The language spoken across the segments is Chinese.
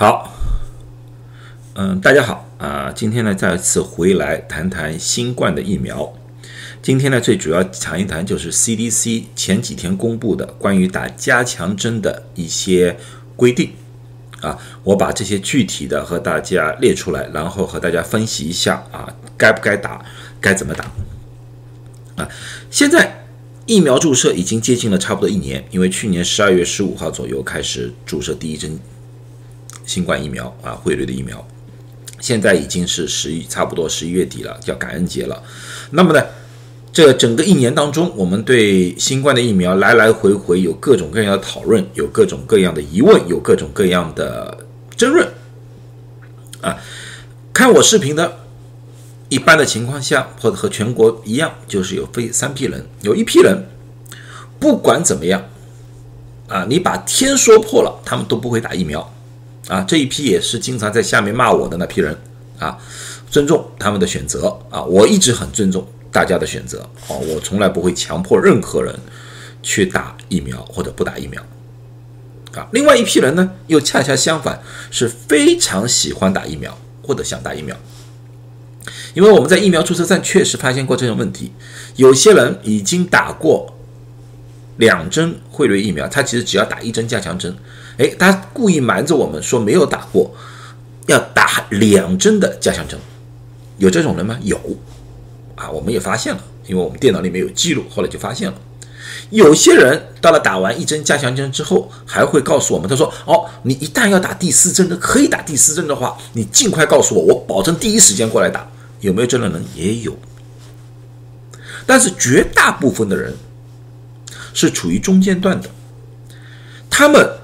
好，嗯，大家好啊，今天呢再次回来谈谈新冠的疫苗。今天呢最主要谈一谈就是 CDC 前几天公布的关于打加强针的一些规定啊，我把这些具体的和大家列出来，然后和大家分析一下啊，该不该打，该怎么打啊。现在疫苗注射已经接近了差不多一年，因为去年十二月十五号左右开始注射第一针。新冠疫苗啊，汇率的疫苗，现在已经是十一，差不多十一月底了，叫感恩节了。那么呢，这整个一年当中，我们对新冠的疫苗来来回回有各种各样的讨论，有各种各样的疑问，有各种各样的争论。啊，看我视频的，一般的情况下，或者和全国一样，就是有非三批人，有一批人，不管怎么样，啊，你把天说破了，他们都不会打疫苗。啊，这一批也是经常在下面骂我的那批人啊，尊重他们的选择啊，我一直很尊重大家的选择啊，我从来不会强迫任何人去打疫苗或者不打疫苗啊。另外一批人呢，又恰恰相反，是非常喜欢打疫苗或者想打疫苗，因为我们在疫苗注册站确实发现过这种问题，有些人已经打过两针汇瑞疫苗，他其实只要打一针加强针。哎，他故意瞒着我们说没有打过，要打两针的加强针，有这种人吗？有，啊，我们也发现了，因为我们电脑里面有记录，后来就发现了，有些人到了打完一针加强针之后，还会告诉我们，他说：“哦，你一旦要打第四针的，可以打第四针的话，你尽快告诉我，我保证第一时间过来打。”有没有这种人？也有，但是绝大部分的人是处于中间段的，他们。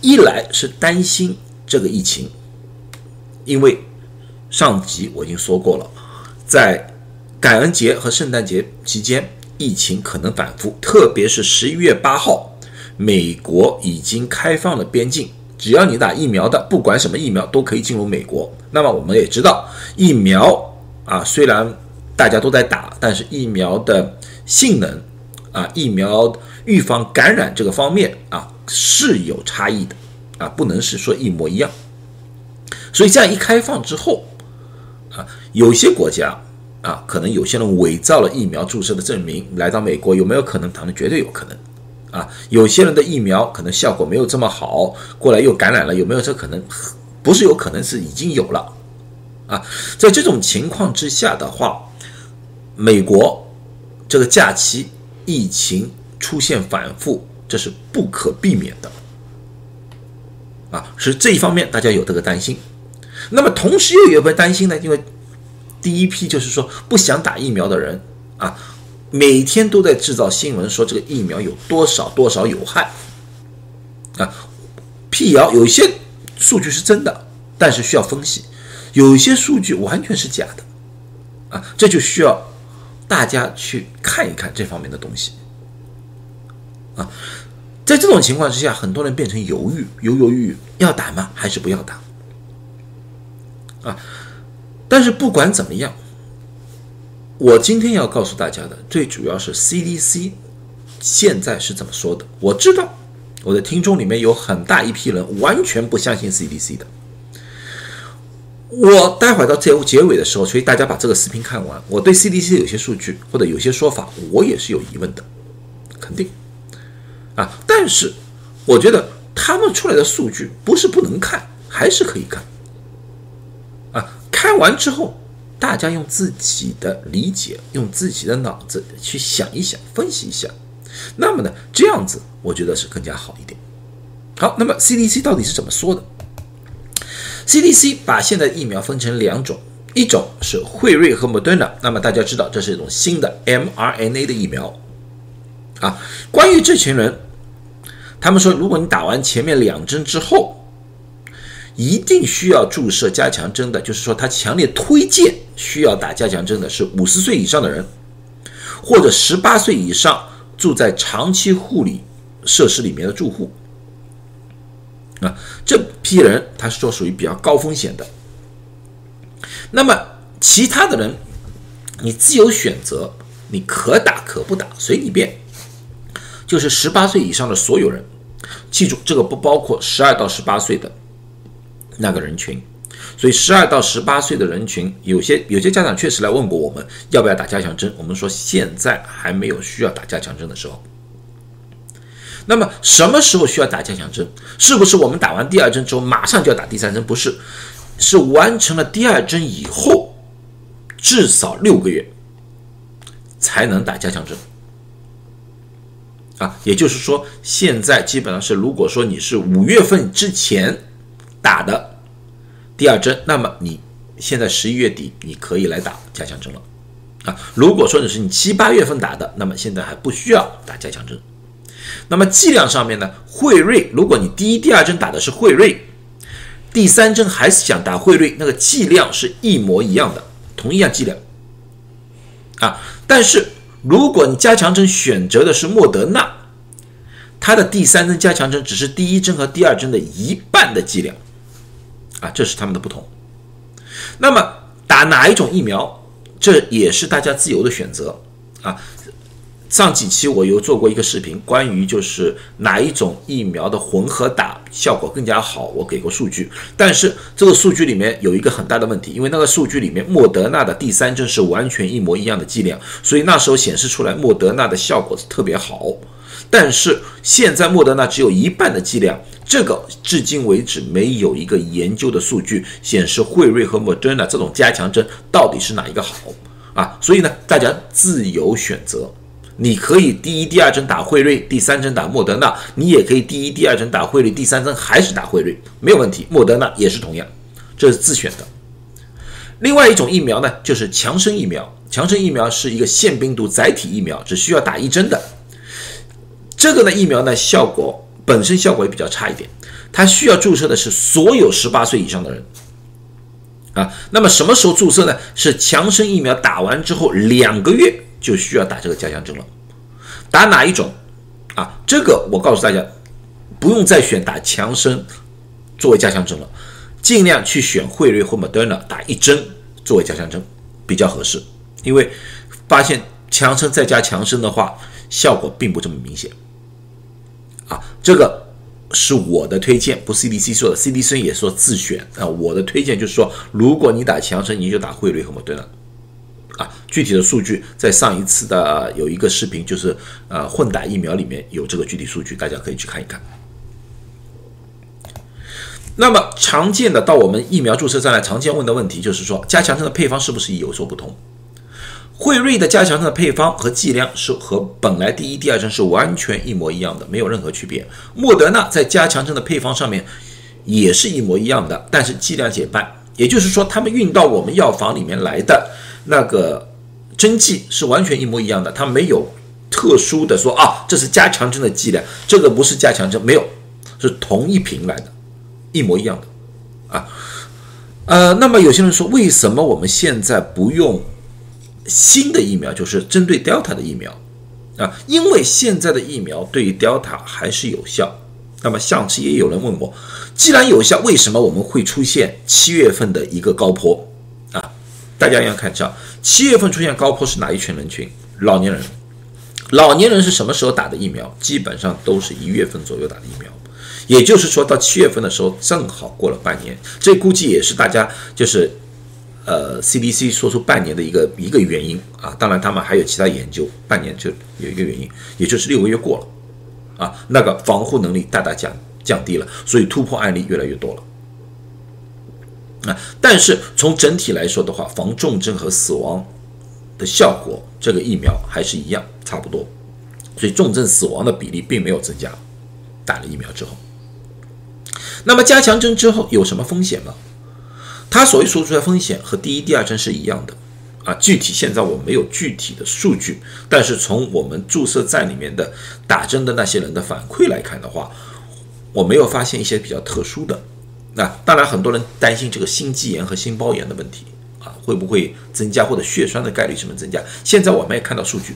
一来是担心这个疫情，因为上集我已经说过了，在感恩节和圣诞节期间，疫情可能反复，特别是十一月八号，美国已经开放了边境，只要你打疫苗的，不管什么疫苗都可以进入美国。那么我们也知道，疫苗啊，虽然大家都在打，但是疫苗的性能啊，疫苗预防感染这个方面啊。是有差异的，啊，不能是说一模一样。所以这样一开放之后，啊，有些国家啊，可能有些人伪造了疫苗注射的证明来到美国，有没有可能？当然绝对有可能。啊，有些人的疫苗可能效果没有这么好，过来又感染了，有没有这可能？不是有可能是已经有了。啊，在这种情况之下的话，美国这个假期疫情出现反复。这是不可避免的，啊，是这一方面大家有这个担心。那么同时又有没有担心呢？因为第一批就是说不想打疫苗的人啊，每天都在制造新闻说这个疫苗有多少多少有害啊，辟谣。有些数据是真的，但是需要分析；有些数据完全是假的啊，这就需要大家去看一看这方面的东西。啊，在这种情况之下，很多人变成犹豫，犹犹豫豫，要打吗？还是不要打？啊，但是不管怎么样，我今天要告诉大家的，最主要是 CDC 现在是怎么说的。我知道我的听众里面有很大一批人完全不相信 CDC 的。我待会儿到结结尾的时候，所以大家把这个视频看完，我对 CDC 有些数据或者有些说法，我也是有疑问的，肯定。啊！但是我觉得他们出来的数据不是不能看，还是可以看。啊，看完之后，大家用自己的理解，用自己的脑子去想一想，分析一下。那么呢，这样子我觉得是更加好一点。好，那么 CDC 到底是怎么说的？CDC 把现在疫苗分成两种，一种是辉瑞和莫德纳。那么大家知道，这是一种新的 mRNA 的疫苗。啊，关于这群人。他们说，如果你打完前面两针之后，一定需要注射加强针的，就是说他强烈推荐需要打加强针的是五十岁以上的人，或者十八岁以上住在长期护理设施里面的住户。啊，这批人他是说属于比较高风险的。那么其他的人，你自由选择，你可打可不打，随你便。就是十八岁以上的所有人，记住这个不包括十二到十八岁的那个人群。所以，十二到十八岁的人群，有些有些家长确实来问过我们，要不要打加强针？我们说现在还没有需要打加强针的时候。那么，什么时候需要打加强针？是不是我们打完第二针之后马上就要打第三针？不是，是完成了第二针以后，至少六个月才能打加强针。啊，也就是说，现在基本上是，如果说你是五月份之前打的。第二针，那么你现在十一月底你可以来打加强针了，啊，如果说你是你七八月份打的，那么现在还不需要打加强针。那么剂量上面呢，惠瑞，如果你第一、第二针打的是惠瑞，第三针还是想打惠瑞，那个剂量是一模一样的，同一样剂量，啊，但是如果你加强针选择的是莫德纳，它的第三针加强针只是第一针和第二针的一半的剂量。啊，这是他们的不同。那么打哪一种疫苗，这也是大家自由的选择啊。上几期我有做过一个视频，关于就是哪一种疫苗的混合打效果更加好，我给过数据。但是这个数据里面有一个很大的问题，因为那个数据里面莫德纳的第三针是完全一模一样的剂量，所以那时候显示出来莫德纳的效果是特别好。但是现在莫德纳只有一半的剂量，这个至今为止没有一个研究的数据显示惠瑞和莫德纳这种加强针到底是哪一个好啊？所以呢，大家自由选择，你可以第一、第二针打惠瑞，第三针打莫德纳，你也可以第一、第二针打惠瑞，第三针还是打惠瑞，没有问题。莫德纳也是同样，这是自选的。另外一种疫苗呢，就是强生疫苗，强生疫苗是一个腺病毒载体疫苗，只需要打一针的。这个呢疫苗呢效果本身效果也比较差一点，它需要注射的是所有十八岁以上的人啊。那么什么时候注射呢？是强生疫苗打完之后两个月就需要打这个加强针了。打哪一种啊？这个我告诉大家，不用再选打强生作为加强针了，尽量去选惠瑞或 Moderna 打一针作为加强针比较合适，因为发现强生再加强生的话，效果并不这么明显。啊，这个是我的推荐，不是 CDC 说的，CDC 也说自选啊。我的推荐就是说，如果你打强生，你就打惠瑞和莫德纳。啊，具体的数据在上一次的有一个视频，就是呃混打疫苗里面有这个具体数据，大家可以去看一看。那么常见的到我们疫苗注射站来常见问的问题就是说，加强针的配方是不是有所不同？惠瑞的加强针的配方和剂量是和本来第一、第二针是完全一模一样的，没有任何区别。莫德纳在加强针的配方上面也是一模一样的，但是剂量减半，也就是说，他们运到我们药房里面来的那个针剂是完全一模一样的，它没有特殊的说啊，这是加强针的剂量，这个不是加强针，没有，是同一瓶来的，一模一样的啊。呃，那么有些人说，为什么我们现在不用？新的疫苗就是针对 Delta 的疫苗啊，因为现在的疫苗对于 Delta 还是有效。那么上次也有人问我，既然有效，为什么我们会出现七月份的一个高坡？大家要看一下，七月份出现高坡是哪一群人群？老年人。老年人是什么时候打的疫苗？基本上都是一月份左右打的疫苗，也就是说到七月份的时候，正好过了半年。这估计也是大家就是。呃，CDC 说出半年的一个一个原因啊，当然他们还有其他研究，半年就有一个原因，也就是六个月过了，啊，那个防护能力大大降降低了，所以突破案例越来越多了，啊，但是从整体来说的话，防重症和死亡的效果，这个疫苗还是一样，差不多，所以重症死亡的比例并没有增加，打了疫苗之后，那么加强针之后有什么风险吗？它所谓说出来风险和第一、第二针是一样的，啊，具体现在我没有具体的数据，但是从我们注射站里面的打针的那些人的反馈来看的话，我没有发现一些比较特殊的。那当然，很多人担心这个心肌炎和心包炎的问题啊，会不会增加或者血栓的概率什么增加？现在我没有看到数据，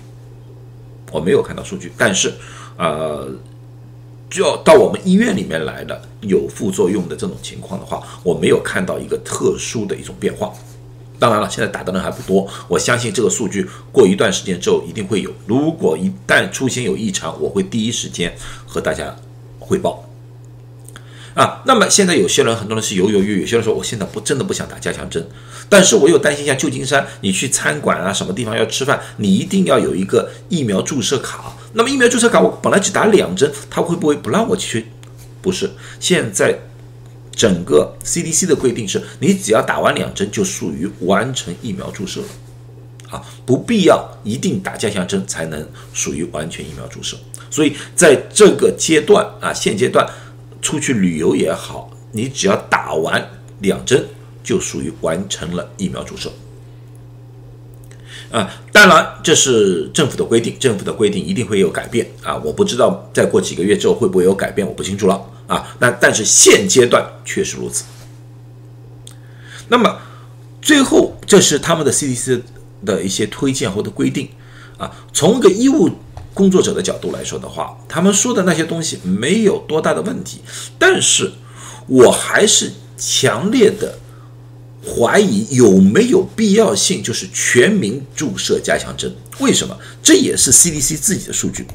我没有看到数据，但是，呃。就要到我们医院里面来的有副作用的这种情况的话，我没有看到一个特殊的一种变化。当然了，现在打的人还不多，我相信这个数据过一段时间之后一定会有。如果一旦出现有异常，我会第一时间和大家汇报。啊，那么现在有些人，很多人是犹犹豫豫，有些人说我现在不真的不想打加强针，但是我又担心像旧金山，你去餐馆啊，什么地方要吃饭，你一定要有一个疫苗注射卡。那么疫苗注射卡我本来只打两针，他会不会不让我去？不是，现在整个 CDC 的规定是，你只要打完两针就属于完成疫苗注射了，啊，不必要一定打加强针才能属于完全疫苗注射。所以在这个阶段啊，现阶段。出去旅游也好，你只要打完两针，就属于完成了疫苗注射。啊，当然这是政府的规定，政府的规定一定会有改变啊！我不知道再过几个月之后会不会有改变，我不清楚了啊。那但是现阶段确实如此。那么最后，这是他们的 CDC 的一些推荐或者规定啊，从一个医务。工作者的角度来说的话，他们说的那些东西没有多大的问题，但是我还是强烈的怀疑有没有必要性，就是全民注射加强针。为什么？这也是 CDC 自己的数据。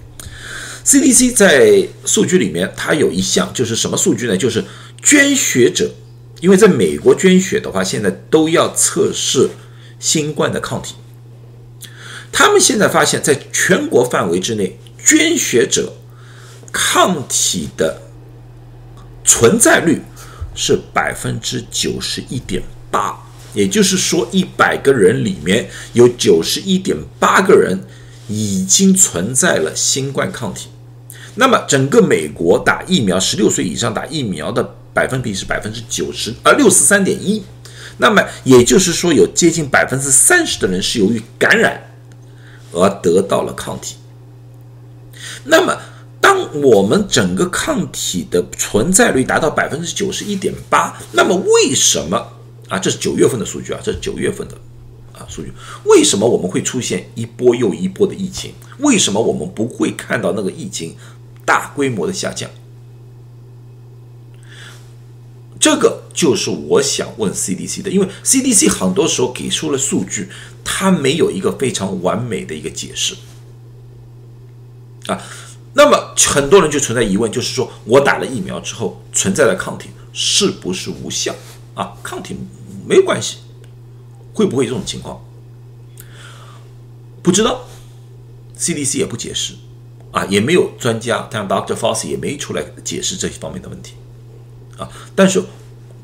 CDC 在数据里面，它有一项就是什么数据呢？就是捐血者，因为在美国捐血的话，现在都要测试新冠的抗体。他们现在发现，在全国范围之内，捐血者抗体的存在率是百分之九十一点八，也就是说，一百个人里面有九十一点八个人已经存在了新冠抗体。那么，整个美国打疫苗，十六岁以上打疫苗的百分比是百分之九十，呃，六十三点一。那么，也就是说，有接近百分之三十的人是由于感染。而得到了抗体。那么，当我们整个抗体的存在率达到百分之九十一点八，那么为什么啊？这是九月份的数据啊，这是九月份的啊数据。为什么我们会出现一波又一波的疫情？为什么我们不会看到那个疫情大规模的下降？这个就是我想问 CDC 的，因为 CDC 很多时候给出了数据。它没有一个非常完美的一个解释啊，那么很多人就存在疑问，就是说我打了疫苗之后存在的抗体是不是无效啊？抗体没有关系，会不会这种情况？不知道，CDC 也不解释啊，也没有专家，像 Dr. Fauci 也没出来解释这些方面的问题啊。但是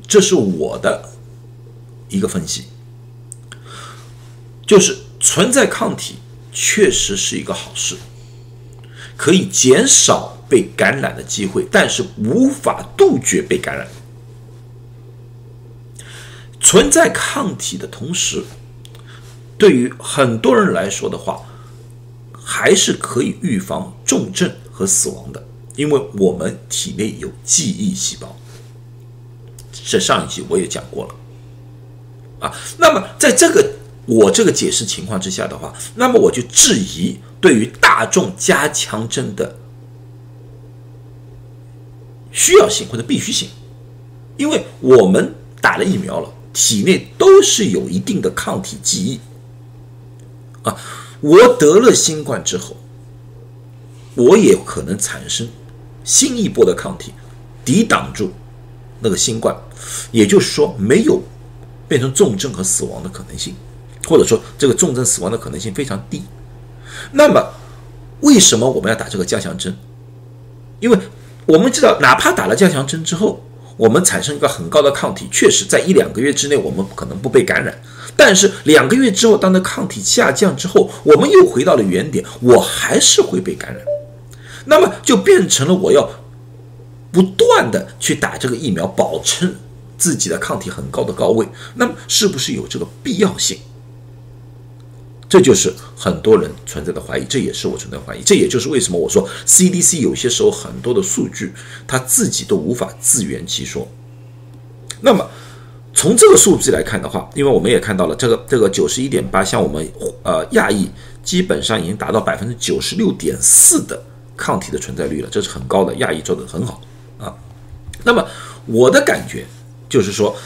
这是我的一个分析。就是存在抗体确实是一个好事，可以减少被感染的机会，但是无法杜绝被感染。存在抗体的同时，对于很多人来说的话，还是可以预防重症和死亡的，因为我们体内有记忆细胞。在上一集我也讲过了，啊，那么在这个。我这个解释情况之下的话，那么我就质疑对于大众加强针的需要性或者必须性，因为我们打了疫苗了，体内都是有一定的抗体记忆啊。我得了新冠之后，我也可能产生新一波的抗体，抵挡住那个新冠，也就是说没有变成重症和死亡的可能性。或者说，这个重症死亡的可能性非常低。那么，为什么我们要打这个加强针？因为我们知道，哪怕打了加强针之后，我们产生一个很高的抗体，确实在一两个月之内，我们可能不被感染。但是两个月之后，当那抗体下降之后，我们又回到了原点，我还是会被感染。那么就变成了我要不断的去打这个疫苗，保证自己的抗体很高的高位。那么是不是有这个必要性？这就是很多人存在的怀疑，这也是我存在怀疑。这也就是为什么我说 CDC 有些时候很多的数据，他自己都无法自圆其说。那么从这个数据来看的话，因为我们也看到了这个这个九十一点八，像我们呃亚裔基本上已经达到百分之九十六点四的抗体的存在率了，这是很高的，亚裔做的很好。那么我的感觉就是说，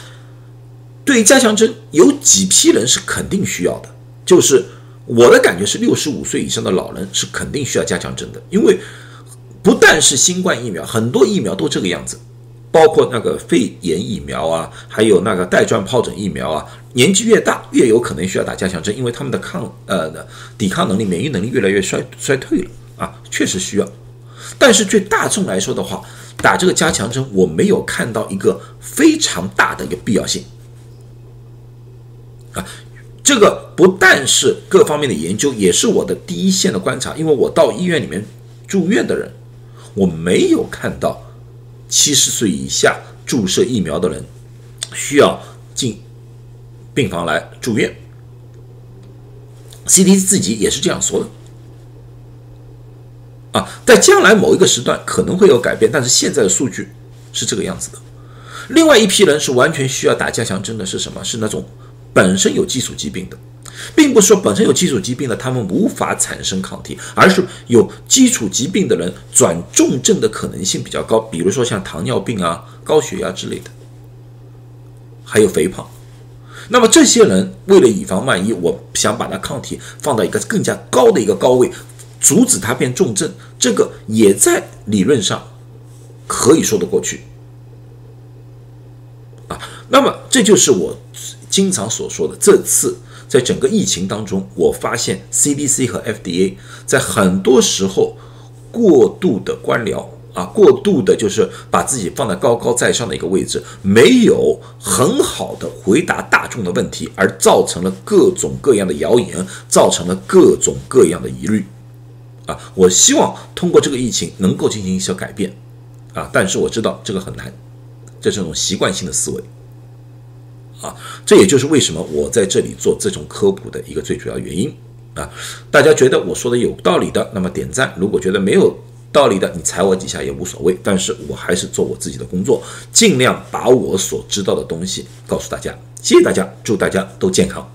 对于加强针，有几批人是肯定需要的，就是。我的感觉是，六十五岁以上的老人是肯定需要加强针的，因为不但是新冠疫苗，很多疫苗都这个样子包括那个肺炎疫苗啊，还有那个带状疱疹疫苗啊，年纪越大越有可能需要打加强针，因为他们的抗呃抵抗能力、免疫能力越来越衰衰退了啊，确实需要。但是对大众来说的话，打这个加强针，我没有看到一个非常大的一个必要性啊。这个不但是各方面的研究，也是我的第一线的观察，因为我到医院里面住院的人，我没有看到七十岁以下注射疫苗的人需要进病房来住院。CDC 自己也是这样说的。啊，在将来某一个时段可能会有改变，但是现在的数据是这个样子的。另外一批人是完全需要打加强针的，是什么？是那种本身有基础疾病的，并不是说本身有基础疾病的他们无法产生抗体，而是有基础疾病的人转重症的可能性比较高，比如说像糖尿病啊、高血压之类的，还有肥胖。那么这些人为了以防万一，我想把他抗体放到一个更加高的一个高位。阻止他变重症，这个也在理论上可以说得过去啊。那么这就是我经常所说的，这次在整个疫情当中，我发现 CDC 和 FDA 在很多时候过度的官僚啊，过度的就是把自己放在高高在上的一个位置，没有很好的回答大众的问题，而造成了各种各样的谣言，造成了各种各样的疑虑。啊，我希望通过这个疫情能够进行一些改变，啊，但是我知道这个很难，这是一种习惯性的思维，啊，这也就是为什么我在这里做这种科普的一个最主要原因，啊，大家觉得我说的有道理的，那么点赞；如果觉得没有道理的，你踩我几下也无所谓，但是我还是做我自己的工作，尽量把我所知道的东西告诉大家。谢谢大家，祝大家都健康。